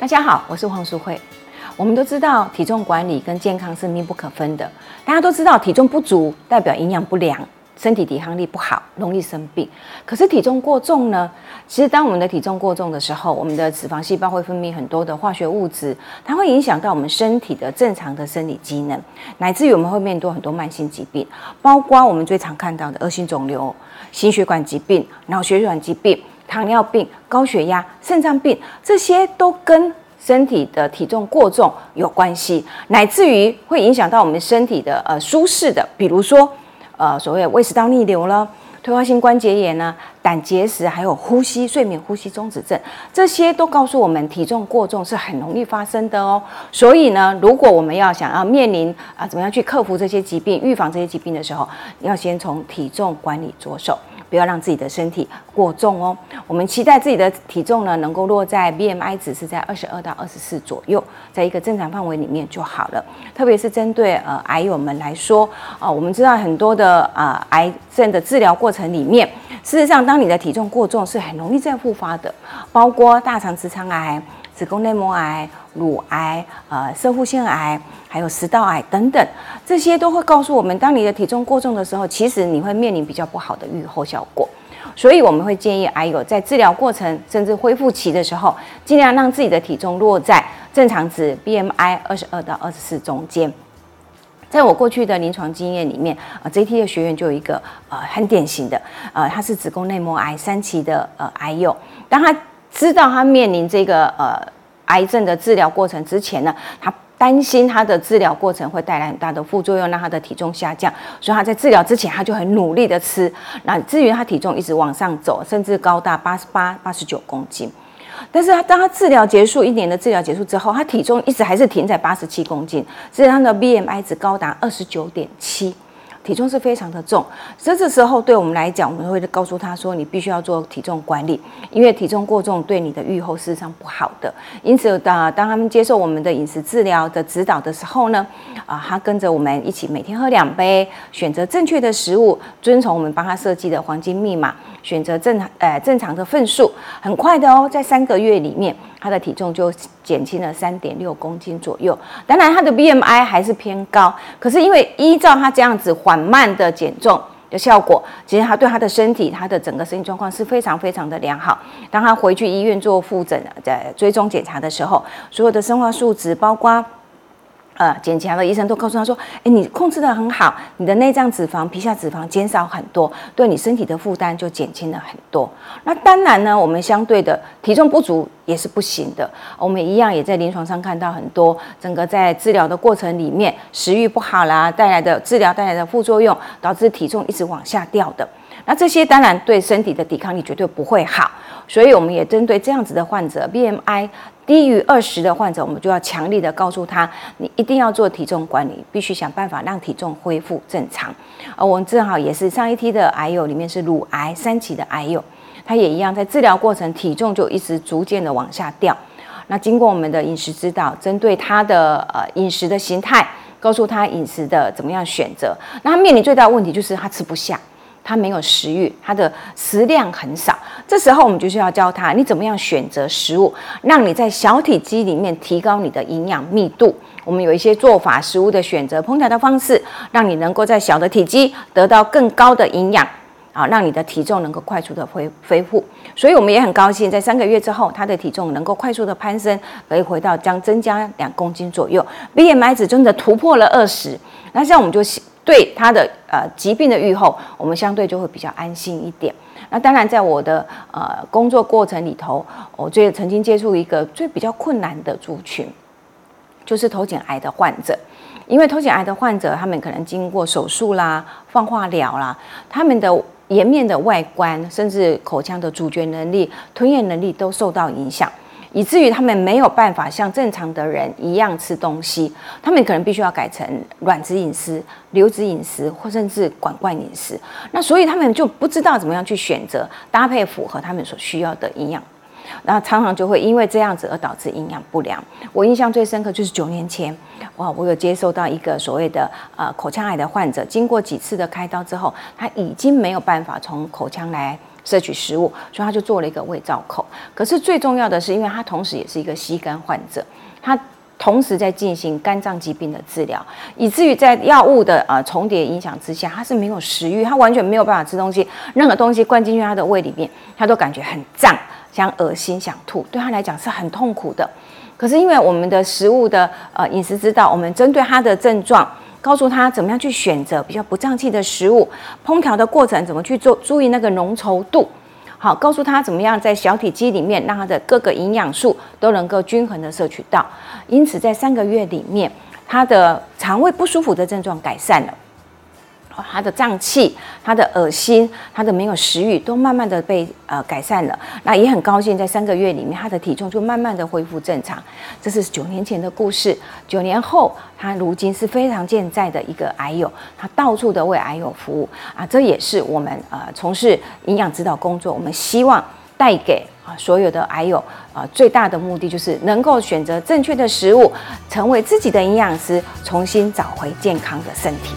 大家好，我是黄淑慧。我们都知道体重管理跟健康是密不可分的。大家都知道体重不足代表营养不良，身体抵抗力不好，容易生病。可是体重过重呢？其实当我们的体重过重的时候，我们的脂肪细胞会分泌很多的化学物质，它会影响到我们身体的正常的生理机能，乃至于我们会面对很多慢性疾病，包括我们最常看到的恶性肿瘤、心血管疾病、脑血管疾病。糖尿病、高血压、肾脏病，这些都跟身体的体重过重有关系，乃至于会影响到我们身体的呃舒适的，比如说呃所谓胃食道逆流了、退化性关节炎呢、胆结石，还有呼吸、睡眠呼吸中止症，这些都告诉我们体重过重是很容易发生的哦。所以呢，如果我们要想要面临啊怎么样去克服这些疾病、预防这些疾病的时候，要先从体重管理着手。不要让自己的身体过重哦。我们期待自己的体重呢，能够落在 BMI 值是在二十二到二十四左右，在一个正常范围里面就好了。特别是针对呃癌友们来说，啊，我们知道很多的啊癌症的治疗过程里面，事实上，当你的体重过重是很容易再复发的，包括大肠直肠癌。子宫内膜癌、乳癌、呃，射护腺癌，还有食道癌等等，这些都会告诉我们，当你的体重过重的时候，其实你会面临比较不好的预后效果。所以我们会建议癌友在治疗过程甚至恢复期的时候，尽量让自己的体重落在正常值 BMI 二十二到二十四中间。在我过去的临床经验里面，啊，JT 的学员就有一个呃很典型的，呃，他是子宫内膜癌三期的呃癌友，当他知道他面临这个呃癌症的治疗过程之前呢，他担心他的治疗过程会带来很大的副作用，让他的体重下降，所以他在治疗之前他就很努力的吃，那至于他体重一直往上走，甚至高达八十八、八十九公斤，但是他当他治疗结束一年的治疗结束之后，他体重一直还是停在八十七公斤，所以他的 BMI 值高达二十九点七。体重是非常的重，所以这时候对我们来讲，我们会告诉他说，你必须要做体重管理，因为体重过重对你的预后事实上不好的。因此，当当他们接受我们的饮食治疗的指导的时候呢，啊，他跟着我们一起每天喝两杯，选择正确的食物，遵从我们帮他设计的黄金密码，选择正呃正常的份数，很快的哦，在三个月里面。他的体重就减轻了三点六公斤左右，当然他的 BMI 还是偏高，可是因为依照他这样子缓慢的减重的效果，其实他对他的身体，他的整个身体状况是非常非常的良好。当他回去医院做复诊在追踪检查的时候，所有的生化数值，包括。呃，检查的医生都告诉他说：“哎，你控制的很好，你的内脏脂肪、皮下脂肪减少很多，对你身体的负担就减轻了很多。那当然呢，我们相对的体重不足也是不行的。我们一样也在临床上看到很多，整个在治疗的过程里面，食欲不好啦，带来的治疗带来的副作用，导致体重一直往下掉的。那这些当然对身体的抵抗力绝对不会好。所以我们也针对这样子的患者，BMI。”低于二十的患者，我们就要强力的告诉他，你一定要做体重管理，必须想办法让体重恢复正常。而我们正好也是上一梯的癌友里面是乳癌三期的癌友，他也一样在治疗过程体重就一直逐渐的往下掉。那经过我们的饮食指导，针对他的呃饮食的形态，告诉他饮食的怎么样选择。那他面临最大的问题就是他吃不下。他没有食欲，他的食量很少。这时候我们就是要教他，你怎么样选择食物，让你在小体积里面提高你的营养密度。我们有一些做法，食物的选择、烹调的方式，让你能够在小的体积得到更高的营养，啊，让你的体重能够快速的恢恢复。所以我们也很高兴，在三个月之后，他的体重能够快速的攀升，可以回到将增加两公斤左右，BMI 值真的突破了二十。那这样我们就。对他的呃疾病的预后，我们相对就会比较安心一点。那当然，在我的呃工作过程里头，我最曾经接触一个最比较困难的族群，就是头颈癌的患者。因为头颈癌的患者，他们可能经过手术啦、放化疗啦，他们的颜面的外观，甚至口腔的咀嚼能力、吞咽能力都受到影响。以至于他们没有办法像正常的人一样吃东西，他们可能必须要改成软质饮食、流质饮食，或甚至管灌饮食。那所以他们就不知道怎么样去选择搭配符合他们所需要的营养，然后常常就会因为这样子而导致营养不良。我印象最深刻就是九年前，哇，我有接受到一个所谓的呃口腔癌的患者，经过几次的开刀之后，他已经没有办法从口腔来。摄取食物，所以他就做了一个胃造口。可是最重要的是，因为他同时也是一个吸肝患者，他同时在进行肝脏疾病的治疗，以至于在药物的呃重叠影响之下，他是没有食欲，他完全没有办法吃东西，任何东西灌进去他的胃里面，他都感觉很胀，想恶心，想吐，对他来讲是很痛苦的。可是因为我们的食物的呃饮食之道，我们针对他的症状，告诉他怎么样去选择比较不胀气的食物，烹调的过程怎么去做，注意那个浓稠度。好，告诉他怎么样在小体积里面让他的各个营养素都能够均衡的摄取到，因此在三个月里面，他的肠胃不舒服的症状改善了。他的胀气、他的恶心、他的没有食欲，都慢慢的被呃改善了。那也很高兴，在三个月里面，他的体重就慢慢的恢复正常。这是九年前的故事。九年后，他如今是非常健在的一个癌友，他到处的为癌友服务啊。这也是我们呃从事营养指导工作，我们希望带给啊所有的癌友啊最大的目的，就是能够选择正确的食物，成为自己的营养师，重新找回健康的身体。